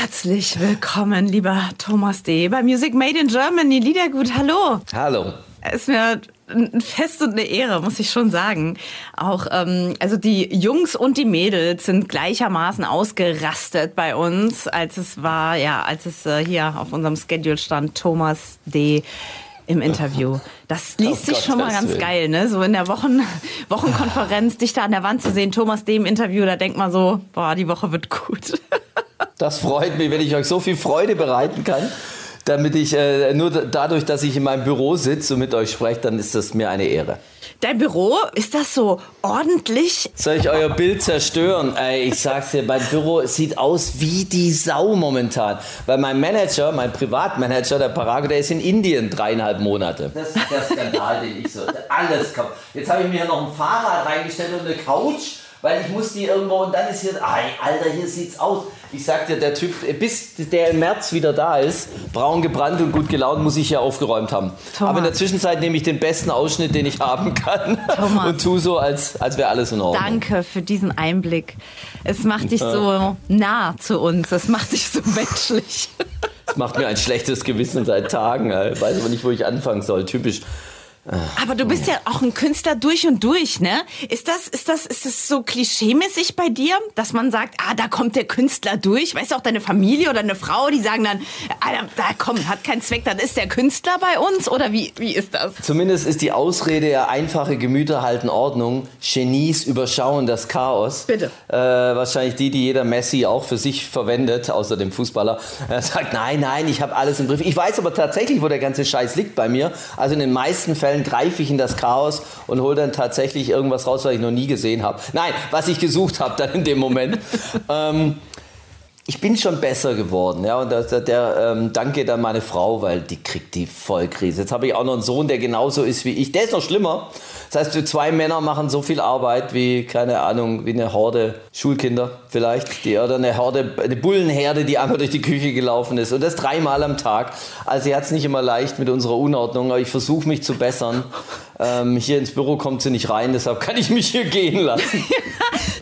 Herzlich willkommen, lieber Thomas D. bei Music Made in Germany. Liedergut, hallo. Hallo. Es ist mir ein Fest und eine Ehre, muss ich schon sagen. Auch ähm, also die Jungs und die Mädels sind gleichermaßen ausgerastet bei uns, als es war, ja, als es äh, hier auf unserem Schedule stand, Thomas D im Interview. Das liest sich schon mal ganz geil, ne? So in der Wochen Wochenkonferenz, dich da an der Wand zu sehen, Thomas D im Interview, da denkt man so, boah, die Woche wird gut. Das freut mich, wenn ich euch so viel Freude bereiten kann damit ich äh, nur dadurch, dass ich in meinem Büro sitze und mit euch spreche, dann ist das mir eine Ehre. Dein Büro, ist das so ordentlich? Soll ich euer Bild zerstören? Ey, ich sag's dir, mein Büro sieht aus wie die Sau momentan. Weil mein Manager, mein Privatmanager, der Parago, der ist in Indien dreieinhalb Monate. Das ist der Skandal, den ich so. Alles kaputt. Jetzt habe ich mir noch ein Fahrrad reingestellt und eine Couch weil ich muss die irgendwo und dann ist hier, Alter, hier sieht's aus. Ich sag dir, der Typ, bis der im März wieder da ist, braun gebrannt und gut gelaunt, muss ich hier aufgeräumt haben. Thomas. Aber in der Zwischenzeit nehme ich den besten Ausschnitt, den ich haben kann Thomas. und tu so, als, als wäre alles in Ordnung. Danke für diesen Einblick. Es macht dich so nah zu uns, es macht dich so menschlich. Es macht mir ein schlechtes Gewissen seit Tagen. Ich weiß aber nicht, wo ich anfangen soll. Typisch aber du bist ja auch ein Künstler durch und durch, ne? Ist das, ist das, ist das so klischeemäßig bei dir, dass man sagt, ah, da kommt der Künstler durch? Weißt du, auch deine Familie oder eine Frau, die sagen dann, ah, da, da komm, hat keinen Zweck, dann ist der Künstler bei uns? Oder wie, wie ist das? Zumindest ist die Ausrede ja einfache Gemüter halten Ordnung, Genies überschauen das Chaos. Bitte. Äh, wahrscheinlich die, die jeder Messi auch für sich verwendet, außer dem Fußballer. Er sagt, nein, nein, ich habe alles im Griff. Ich weiß aber tatsächlich, wo der ganze Scheiß liegt bei mir. Also in den meisten Fällen Fällen greife ich in das Chaos und hole dann tatsächlich irgendwas raus, was ich noch nie gesehen habe. Nein, was ich gesucht habe dann in dem Moment. ähm, ich bin schon besser geworden, ja, und der, der ähm, Dank geht an meine Frau, weil die kriegt die Vollkrise. Jetzt habe ich auch noch einen Sohn, der genauso ist wie ich. Der ist noch schlimmer. Das heißt, wir zwei Männer machen so viel Arbeit wie, keine Ahnung, wie eine Horde Schulkinder vielleicht, die, oder eine Horde, eine Bullenherde, die einmal durch die Küche gelaufen ist. Und das dreimal am Tag. Also sie hat es nicht immer leicht mit unserer Unordnung, aber ich versuche mich zu bessern. Ähm, hier ins Büro kommt sie nicht rein, deshalb kann ich mich hier gehen lassen.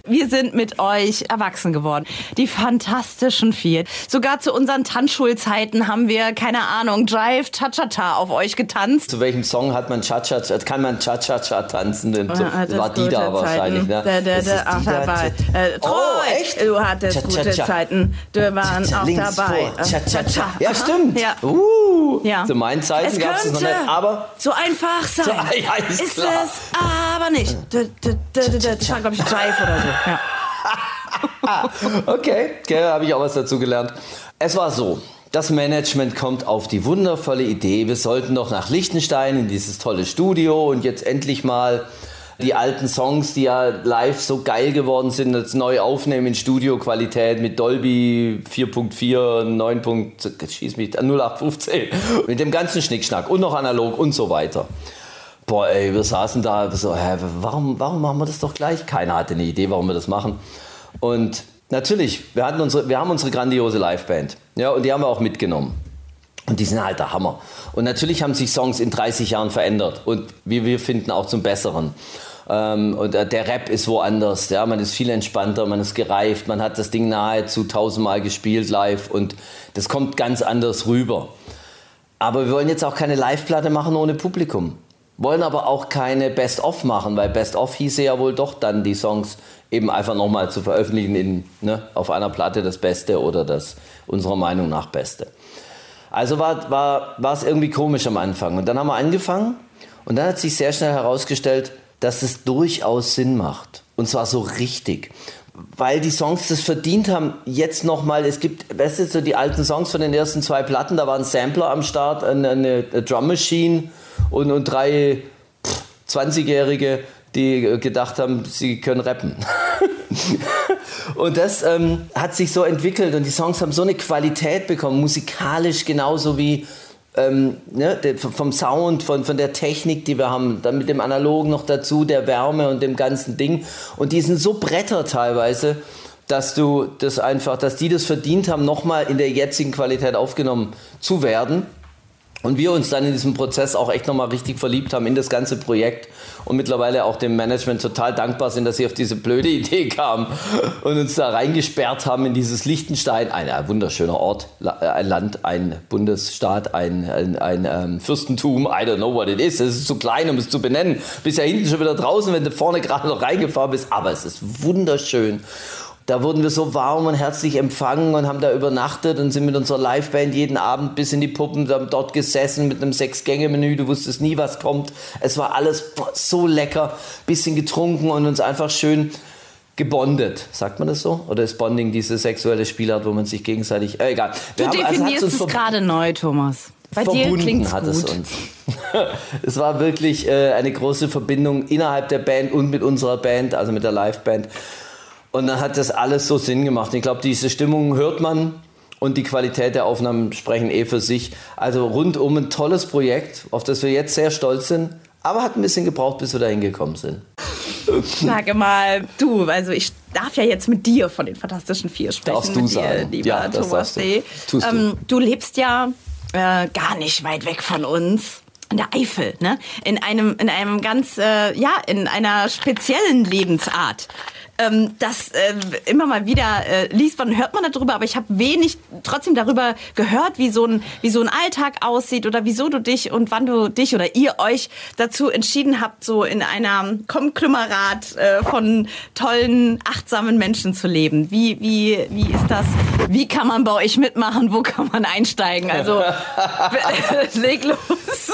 Wir sind mit euch erwachsen geworden. Die fantastischen vier. Sogar zu unseren Tanzschulzeiten haben wir, keine Ahnung, Drive Cha-Cha-Cha auf euch getanzt. Zu welchem Song hat man Cha-Cha-Cha, kann man Cha-Cha-Cha tanzen? Denn das war die da wahrscheinlich. Ne? Der, der, der, ach, dabei. Äh, Troy, oh, echt? du hattest Cha -cha -cha. gute Zeiten. Du warst auch dabei. Cha-Cha-Cha. Ja, stimmt. Ja. Uh, ja. Zu meinen Zeiten gab es noch nicht, aber... So einfach sein. So, ja, ist, ist es aber nicht. Das war, glaube ich, Drive oder so. Ja. okay, okay habe ich auch was dazu gelernt. Es war so. Das Management kommt auf die wundervolle Idee, wir sollten doch nach Liechtenstein in dieses tolle Studio und jetzt endlich mal die alten Songs, die ja live so geil geworden sind, jetzt neu aufnehmen in Studioqualität mit Dolby 4.4, 9. schieß mich 0815 mit dem ganzen Schnickschnack und noch analog und so weiter. Boah, ey, wir saßen da so, hä, warum, warum machen wir das doch gleich? Keiner hatte eine Idee, warum wir das machen. Und natürlich, wir, hatten unsere, wir haben unsere grandiose Liveband. Ja, und die haben wir auch mitgenommen. Und die sind halt der Hammer. Und natürlich haben sich Songs in 30 Jahren verändert. Und wie wir finden, auch zum Besseren. Ähm, und der Rap ist woanders. Ja, man ist viel entspannter, man ist gereift, man hat das Ding nahezu tausendmal gespielt live und das kommt ganz anders rüber. Aber wir wollen jetzt auch keine Live-Platte machen ohne Publikum. Wollen aber auch keine Best-of machen, weil Best-of hieße ja wohl doch dann die Songs eben einfach nochmal zu veröffentlichen in, ne, auf einer Platte das Beste oder das unserer Meinung nach Beste. Also war, war, war es irgendwie komisch am Anfang. Und dann haben wir angefangen und dann hat sich sehr schnell herausgestellt, dass es durchaus Sinn macht. Und zwar so richtig. Weil die Songs das verdient haben, jetzt nochmal, es gibt, weißt du, so die alten Songs von den ersten zwei Platten, da war ein Sampler am Start, eine, eine Drum Machine und, und drei 20-Jährige, die gedacht haben, sie können rappen. und das ähm, hat sich so entwickelt und die Songs haben so eine Qualität bekommen, musikalisch genauso wie ähm, ne, vom Sound, von, von der Technik, die wir haben, dann mit dem Analogen noch dazu, der Wärme und dem ganzen Ding. Und die sind so Bretter teilweise, dass du das einfach, dass die das verdient haben, nochmal in der jetzigen Qualität aufgenommen zu werden. Und wir uns dann in diesem Prozess auch echt nochmal richtig verliebt haben in das ganze Projekt und mittlerweile auch dem Management total dankbar sind, dass sie auf diese blöde Idee kamen und uns da reingesperrt haben in dieses Liechtenstein. Ein, ein wunderschöner Ort, ein Land, ein Bundesstaat, ein, ein, ein ähm, Fürstentum. I don't know what it is. Es ist zu klein, um es zu benennen. Bist ja hinten schon wieder draußen, wenn du vorne gerade noch reingefahren bist. Aber es ist wunderschön. Da wurden wir so warm und herzlich empfangen und haben da übernachtet und sind mit unserer Liveband jeden Abend bis in die Puppen dort gesessen mit einem Sechs-Gänge-Menü. Du wusstest nie, was kommt. Es war alles so lecker, bisschen getrunken und uns einfach schön gebondet. Sagt man das so? Oder ist Bonding diese sexuelle Spielart, wo man sich gegenseitig. Äh, egal. Wir du haben, also definierst also es gerade neu, Thomas. Bei verbunden hat gut. es uns. es war wirklich äh, eine große Verbindung innerhalb der Band und mit unserer Band, also mit der Liveband. Und dann hat das alles so Sinn gemacht. Ich glaube, diese Stimmung hört man und die Qualität der Aufnahmen sprechen eh für sich. Also rundum ein tolles Projekt, auf das wir jetzt sehr stolz sind, aber hat ein bisschen gebraucht, bis wir da hingekommen sind. Sage mal, du, also ich darf ja jetzt mit dir von den Fantastischen Vier sprechen. Darfst du sagen. Dir, lieber ja, Thomas D. Du. Ähm, du lebst ja äh, gar nicht weit weg von uns in der Eifel, ne? In einem, in einem ganz, äh, ja, in einer speziellen Lebensart ähm, das äh, immer mal wieder äh, liest man, hört man darüber, aber ich habe wenig trotzdem darüber gehört, wie so ein wie so ein Alltag aussieht oder wieso du dich und wann du dich oder ihr euch dazu entschieden habt, so in einer Konglomerat äh, von tollen, achtsamen Menschen zu leben. Wie wie wie ist das? Wie kann man bei euch mitmachen? Wo kann man einsteigen? Also leg los.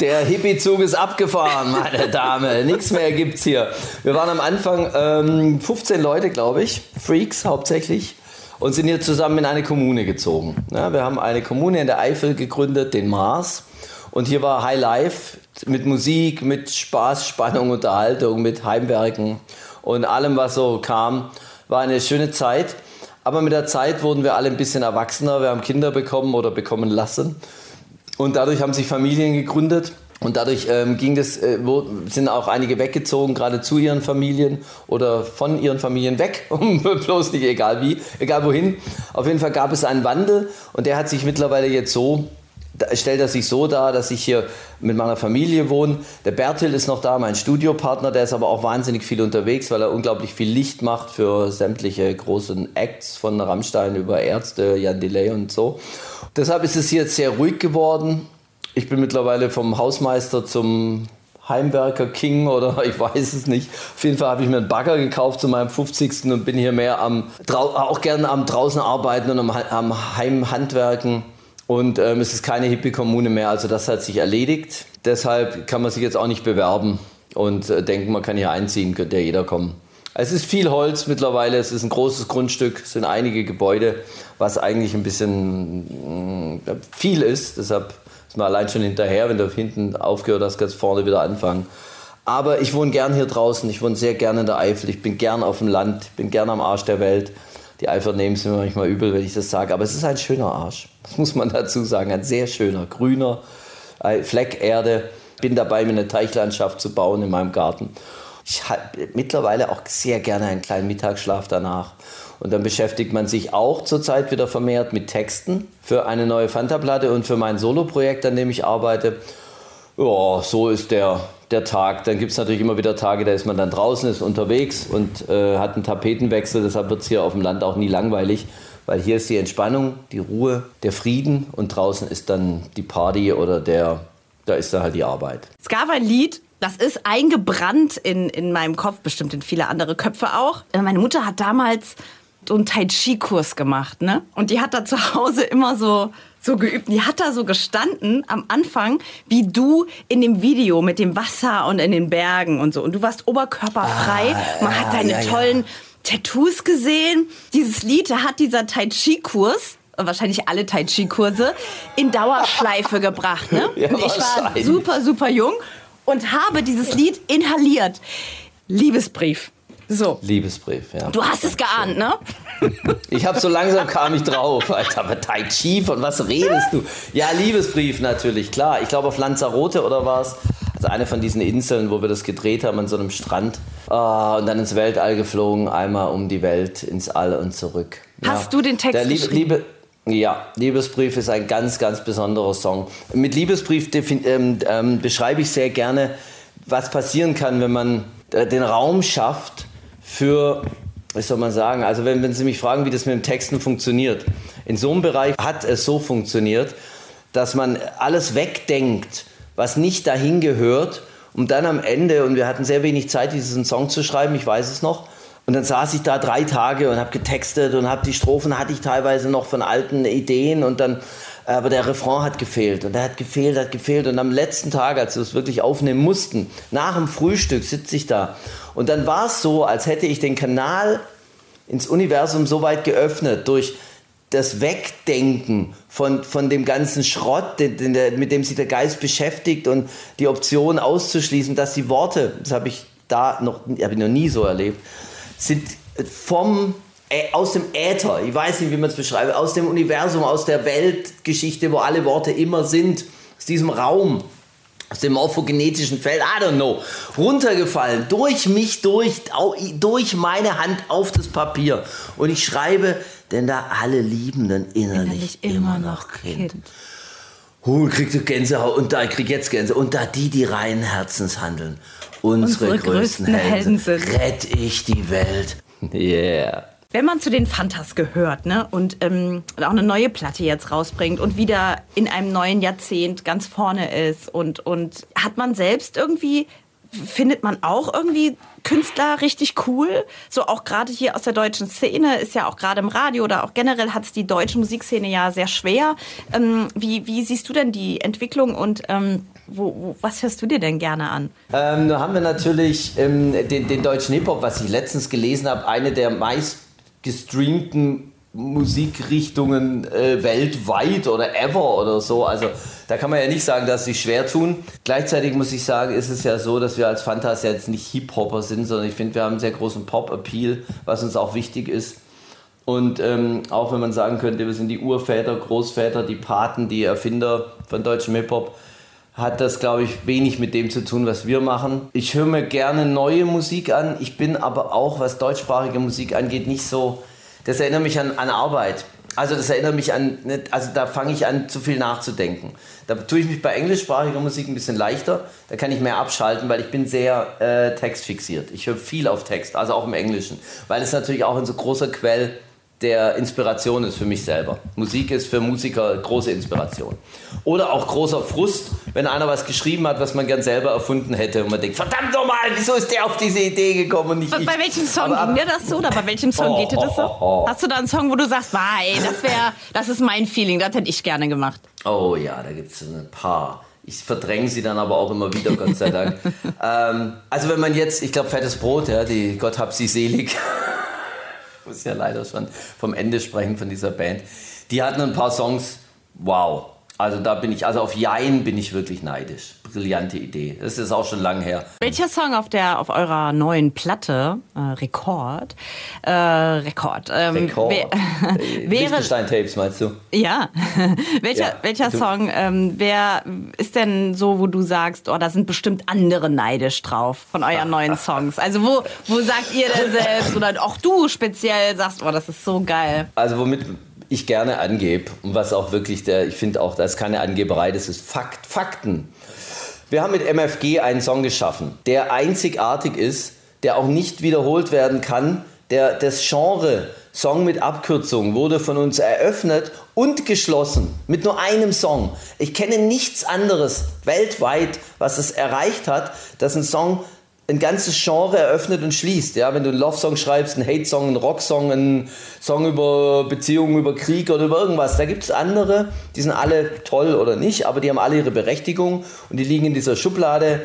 Der Hippie-Zug ist abgefahren, meine Dame. Nichts mehr gibt's hier. Wir waren am Anfang ähm, 15 Leute, glaube ich, Freaks hauptsächlich, und sind hier zusammen in eine Kommune gezogen. Ja, wir haben eine Kommune in der Eifel gegründet, den Mars. Und hier war High Life mit Musik, mit Spaß, Spannung, Unterhaltung, mit Heimwerken und allem, was so kam. War eine schöne Zeit. Aber mit der Zeit wurden wir alle ein bisschen erwachsener. Wir haben Kinder bekommen oder bekommen lassen. Und dadurch haben sich Familien gegründet. Und dadurch ähm, ging das, äh, sind auch einige weggezogen, gerade zu ihren Familien oder von ihren Familien weg, bloß nicht egal wie, egal wohin. Auf jeden Fall gab es einen Wandel und der hat sich mittlerweile jetzt so, stellt er sich so dar, dass ich hier mit meiner Familie wohne. Der Bertil ist noch da, mein Studiopartner, der ist aber auch wahnsinnig viel unterwegs, weil er unglaublich viel Licht macht für sämtliche großen Acts von Rammstein über Ärzte, Jan Delay und so. Deshalb ist es hier jetzt sehr ruhig geworden. Ich bin mittlerweile vom Hausmeister zum Heimwerker King oder ich weiß es nicht. Auf jeden Fall habe ich mir einen Bagger gekauft zu meinem 50. und bin hier mehr am, auch gerne am draußen arbeiten und am, am Heimhandwerken. Und ähm, es ist keine Hippie-Kommune mehr, also das hat sich erledigt. Deshalb kann man sich jetzt auch nicht bewerben und äh, denken, man kann hier einziehen, könnte ja jeder kommen. Es ist viel Holz mittlerweile, es ist ein großes Grundstück, es sind einige Gebäude, was eigentlich ein bisschen mm, viel ist. Deshalb ist man allein schon hinterher, wenn du hinten aufgehört hast, kannst vorne wieder anfangen. Aber ich wohne gern hier draußen, ich wohne sehr gerne in der Eifel, ich bin gern auf dem Land, ich bin gern am Arsch der Welt. Die Eifer nehmen es mir manchmal übel, wenn ich das sage, aber es ist ein schöner Arsch. Das muss man dazu sagen, ein sehr schöner, grüner Fleck Erde. Bin dabei, mir eine Teichlandschaft zu bauen in meinem Garten. Ich habe mittlerweile auch sehr gerne einen kleinen Mittagsschlaf danach. Und dann beschäftigt man sich auch zurzeit wieder vermehrt mit Texten für eine neue Fanta-Platte und für mein Soloprojekt, an dem ich arbeite. Ja, so ist der, der Tag. Dann gibt es natürlich immer wieder Tage, da ist man dann draußen, ist unterwegs und äh, hat einen Tapetenwechsel. Deshalb wird es hier auf dem Land auch nie langweilig, weil hier ist die Entspannung, die Ruhe, der Frieden und draußen ist dann die Party oder der, da ist dann halt die Arbeit. Es gab ein Lied, das ist eingebrannt in, in meinem Kopf, bestimmt in viele andere Köpfe auch. Äh, meine Mutter hat damals so einen Tai Chi-Kurs gemacht, ne? Und die hat da zu Hause immer so so geübt. Die hat da so gestanden am Anfang, wie du in dem Video mit dem Wasser und in den Bergen und so. Und du warst oberkörperfrei. Ah, Man hat deine ja, tollen ja. Tattoos gesehen. Dieses Lied hat dieser Tai Chi-Kurs wahrscheinlich alle Tai Chi-Kurse in Dauerschleife gebracht. Ne? Ja, und ich war super, super jung und habe dieses Lied inhaliert. Liebesbrief. So. Liebesbrief, ja. Du hast es geahnt, ne? Ich habe so langsam kam ich drauf. Alter, aber Tai Chi, von was redest du? Ja, Liebesbrief natürlich, klar. Ich glaube auf Lanzarote oder was? Also eine von diesen Inseln, wo wir das gedreht haben, an so einem Strand. Uh, und dann ins Weltall geflogen, einmal um die Welt, ins All und zurück. Hast ja. du den Text Liebe, geschrieben? Liebe, Ja, Liebesbrief ist ein ganz, ganz besonderer Song. Mit Liebesbrief ähm, ähm, beschreibe ich sehr gerne, was passieren kann, wenn man äh, den Raum schafft für, was soll man sagen, also wenn, wenn Sie mich fragen, wie das mit dem Texten funktioniert. In so einem Bereich hat es so funktioniert, dass man alles wegdenkt, was nicht dahin gehört, um dann am Ende, und wir hatten sehr wenig Zeit, diesen Song zu schreiben, ich weiß es noch, und dann saß ich da drei Tage und habe getextet und habe die Strophen hatte ich teilweise noch von alten Ideen und dann aber der Refrain hat gefehlt und der hat gefehlt, hat gefehlt. Und am letzten Tag, als wir es wirklich aufnehmen mussten, nach dem Frühstück sitze ich da. Und dann war es so, als hätte ich den Kanal ins Universum so weit geöffnet durch das Wegdenken von, von dem ganzen Schrott, den, den der, mit dem sich der Geist beschäftigt und die Option auszuschließen, dass die Worte, das habe ich da noch, habe ich noch nie so erlebt, sind vom aus dem Äther, ich weiß nicht, wie man es beschreibt, aus dem Universum, aus der Weltgeschichte, wo alle Worte immer sind, aus diesem Raum, aus dem morphogenetischen Feld, I don't know, runtergefallen, durch mich durch, durch meine Hand auf das Papier. Und ich schreibe, denn da alle Liebenden innerlich, innerlich immer noch Kind. kind. Huh, kriegst du Gänsehaut und da krieg jetzt Gänsehaut und da die, die reinen Herzens handeln unsere, unsere größten, größten Helden, sind. Rett ich die Welt. Yeah. Wenn man zu den Fantas gehört ne, und ähm, auch eine neue Platte jetzt rausbringt und wieder in einem neuen Jahrzehnt ganz vorne ist und, und hat man selbst irgendwie, findet man auch irgendwie Künstler richtig cool? So auch gerade hier aus der deutschen Szene ist ja auch gerade im Radio oder auch generell hat es die deutsche Musikszene ja sehr schwer. Ähm, wie, wie siehst du denn die Entwicklung und ähm, wo, wo, was hörst du dir denn gerne an? Ähm, da haben wir natürlich ähm, den, den, deutschen Hip-Hop, was ich letztens gelesen habe, eine der meistgestreamten Musikrichtungen äh, weltweit oder ever oder so. Also da kann man ja nicht sagen, dass sie schwer tun. Gleichzeitig muss ich sagen, ist es ja so, dass wir als Fantas jetzt nicht Hip-Hopper sind, sondern ich finde, wir haben einen sehr großen Pop-Appeal, was uns auch wichtig ist. Und ähm, auch wenn man sagen könnte, wir sind die Urväter, Großväter, die Paten, die Erfinder von deutschem Hip-Hop, hat das, glaube ich, wenig mit dem zu tun, was wir machen. Ich höre mir gerne neue Musik an. Ich bin aber auch, was deutschsprachige Musik angeht, nicht so. Das erinnert mich an, an Arbeit. Also das erinnert mich an, also da fange ich an, zu viel nachzudenken. Da tue ich mich bei englischsprachiger Musik ein bisschen leichter. Da kann ich mehr abschalten, weil ich bin sehr äh, textfixiert. Ich höre viel auf Text, also auch im Englischen, weil es natürlich auch ein so großer Quell der Inspiration ist für mich selber. Musik ist für Musiker große Inspiration. Oder auch großer Frust, wenn einer was geschrieben hat, was man gern selber erfunden hätte und man denkt, verdammt nochmal, wieso ist der auf diese Idee gekommen und nicht ich? Bei welchem Song Aber, ging dir das so oder bei welchem Song oh, geht dir das so? Oh, oh, oh. Hast du da einen Song, wo du sagst, ey, das wäre, das ist mein Feeling, das hätte ich gerne gemacht? Oh ja, da gibt es ein paar. Ich verdränge sie dann aber auch immer wieder, Gott sei Dank. ähm, also wenn man jetzt, ich glaube, fettes Brot, ja, die Gott hab sie selig muss ja leider schon vom Ende sprechen von dieser Band. Die hatten ein paar Songs, wow. Also da bin ich, also auf Jein bin ich wirklich neidisch. Brillante Idee. Das ist auch schon lange her. Welcher Song auf der auf eurer neuen Platte äh, Rekord äh, Rekord ähm, Rekord wäre Tapes meinst du? Ja. welcher ja, welcher du? Song ähm, wer ist denn so, wo du sagst, oh, da sind bestimmt andere neidisch drauf von euren neuen Songs. Also wo wo sagt ihr denn selbst oder auch du speziell sagst, oh, das ist so geil. Also womit ich gerne angebe und was auch wirklich der, ich finde auch, das ist keine Angeberei, das ist Fakt, Fakten. Wir haben mit MFG einen Song geschaffen, der einzigartig ist, der auch nicht wiederholt werden kann. Der, das Genre Song mit Abkürzung wurde von uns eröffnet und geschlossen mit nur einem Song. Ich kenne nichts anderes weltweit, was es erreicht hat, dass ein Song ein ganzes Genre eröffnet und schließt. Ja, wenn du einen Love-Song schreibst, einen Hate-Song, einen Rock-Song, einen Song über Beziehungen, über Krieg oder über irgendwas, da gibt es andere, die sind alle toll oder nicht, aber die haben alle ihre Berechtigung und die liegen in dieser Schublade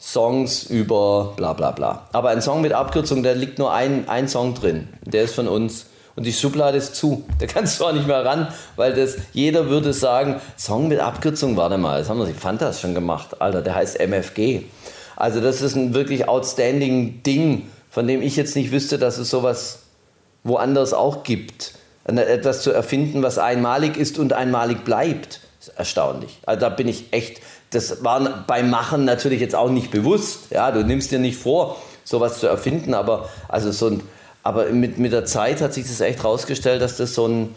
Songs über bla bla bla. Aber ein Song mit Abkürzung, da liegt nur ein, ein Song drin. Der ist von uns. Und die Schublade ist zu. Da kannst du auch nicht mehr ran, weil das, jeder würde sagen, Song mit Abkürzung, warte mal, das haben wir die Fantas schon gemacht. Alter, der heißt MFG. Also das ist ein wirklich outstanding Ding, von dem ich jetzt nicht wüsste, dass es sowas woanders auch gibt. Etwas zu erfinden, was einmalig ist und einmalig bleibt, ist erstaunlich. Also da bin ich echt, das war beim Machen natürlich jetzt auch nicht bewusst. Ja, du nimmst dir nicht vor, sowas zu erfinden, aber also so ein, aber mit, mit der Zeit hat sich das echt rausgestellt, dass das so ein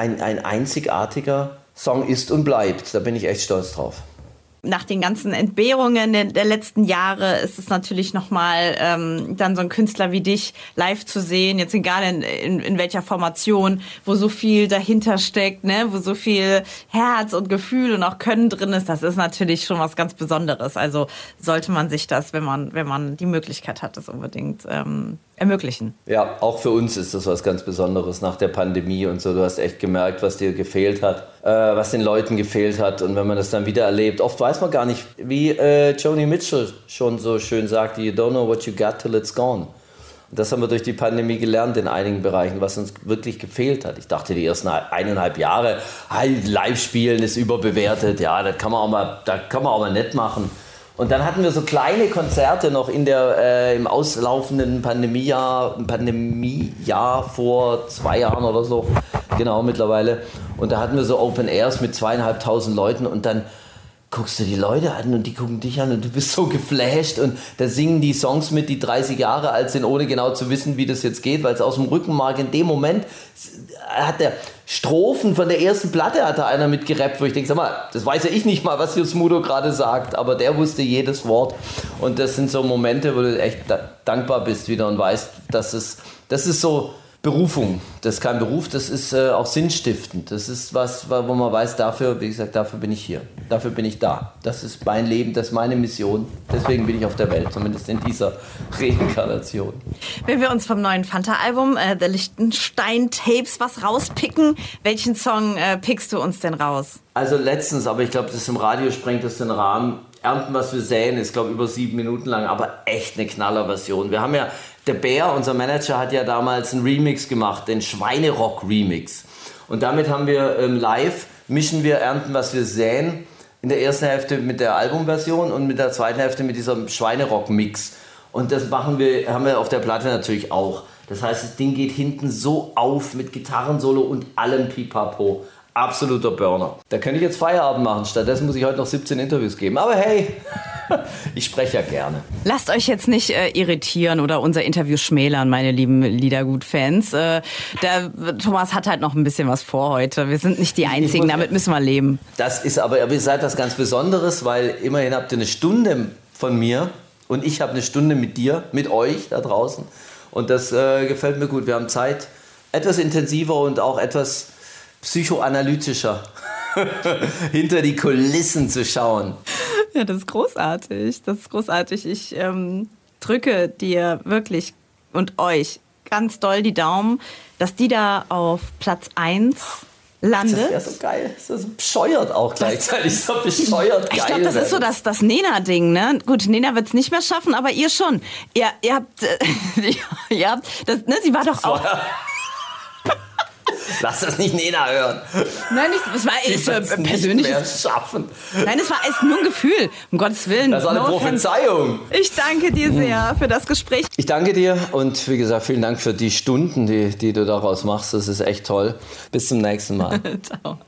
ein, ein einzigartiger Song ist und bleibt. Da bin ich echt stolz drauf nach den ganzen Entbehrungen der, letzten Jahre ist es natürlich nochmal ähm, dann so ein Künstler wie dich live zu sehen, jetzt egal in, in, in welcher Formation, wo so viel dahinter steckt, ne, wo so viel Herz und Gefühl und auch Können drin ist, das ist natürlich schon was ganz Besonderes. Also sollte man sich das, wenn man, wenn man die Möglichkeit hat, das unbedingt ähm, ermöglichen. Ja, auch für uns ist das was ganz Besonderes nach der Pandemie und so. Du hast echt gemerkt, was dir gefehlt hat, äh, was den Leuten gefehlt hat. Und wenn man das dann wieder erlebt, oft weiß man gar nicht, wie äh, Joni Mitchell schon so schön sagte, you don't know what you got till it's gone. Und das haben wir durch die Pandemie gelernt in einigen Bereichen, was uns wirklich gefehlt hat. Ich dachte, die ersten eineinhalb Jahre, live spielen ist überbewertet, ja, das kann man auch mal, da kann man auch mal nett machen. Und dann hatten wir so kleine Konzerte noch in der, äh, im auslaufenden Pandemiejahr, Pandemiejahr vor zwei Jahren oder so, genau mittlerweile. Und da hatten wir so Open Airs mit zweieinhalbtausend Leuten und dann guckst du die Leute an und die gucken dich an und du bist so geflasht und da singen die Songs mit, die 30 Jahre alt sind, ohne genau zu wissen, wie das jetzt geht, weil es aus dem Rückenmark in dem Moment hat der Strophen von der ersten Platte hat da einer mit gerappt, wo ich denke, sag mal, das weiß ja ich nicht mal, was hier Smudo gerade sagt, aber der wusste jedes Wort. Und das sind so Momente, wo du echt dankbar bist wieder und weißt, dass es, das ist so, Berufung. Das ist kein Beruf, das ist äh, auch sinnstiftend. Das ist was, wo man weiß, dafür, wie gesagt, dafür bin ich hier. Dafür bin ich da. Das ist mein Leben, das ist meine Mission. Deswegen bin ich auf der Welt, zumindest in dieser Reinkarnation. Wenn wir uns vom neuen Fanta-Album, äh, The Lichtenstein Tapes, was rauspicken, welchen Song äh, pickst du uns denn raus? Also letztens, aber ich glaube, das im Radio sprengt das den Rahmen. Ernten, was wir säen, ist, glaube ich, über sieben Minuten lang, aber echt eine Knallerversion. Wir haben ja der Bär, unser Manager, hat ja damals einen Remix gemacht, den Schweinerock-Remix. Und damit haben wir ähm, live, mischen wir Ernten, was wir säen, in der ersten Hälfte mit der Albumversion und mit der zweiten Hälfte mit diesem Schweinerock-Mix. Und das machen wir, haben wir auf der Platte natürlich auch. Das heißt, das Ding geht hinten so auf mit Gitarrensolo und allem Pipapo. Absoluter Burner. Da könnte ich jetzt Feierabend machen. Stattdessen muss ich heute noch 17 Interviews geben. Aber hey, ich spreche ja gerne. Lasst euch jetzt nicht äh, irritieren oder unser Interview schmälern, meine lieben Liedergut-Fans. Äh, der Thomas hat halt noch ein bisschen was vor heute. Wir sind nicht die Einzigen, damit müssen wir leben. Das ist aber, ihr seid was ganz Besonderes, weil immerhin habt ihr eine Stunde von mir und ich habe eine Stunde mit dir, mit euch da draußen. Und das äh, gefällt mir gut. Wir haben Zeit, etwas intensiver und auch etwas psychoanalytischer hinter die Kulissen zu schauen. Ja, das ist großartig. Das ist großartig. Ich ähm, drücke dir wirklich und euch ganz doll die Daumen, dass die da auf Platz 1 landet. Das wäre so geil. Das ist so bescheuert auch gleichzeitig. So bescheuert geil. Ich glaube, das ist so das, das Nena-Ding, ne? Gut, Nena wird es nicht mehr schaffen, aber ihr schon. Ihr, ihr habt, ihr habt, das, ne, sie war doch auch. Lass das nicht Nena hören. Nein, nicht, es war ich äh, persönlich. schaffen. Nein, es war es nur ein Gefühl. Um Gottes Willen. Das war eine no Prophezeiung. Ich danke dir sehr für das Gespräch. Ich danke dir und wie gesagt, vielen Dank für die Stunden, die, die du daraus machst. Das ist echt toll. Bis zum nächsten Mal. Ciao.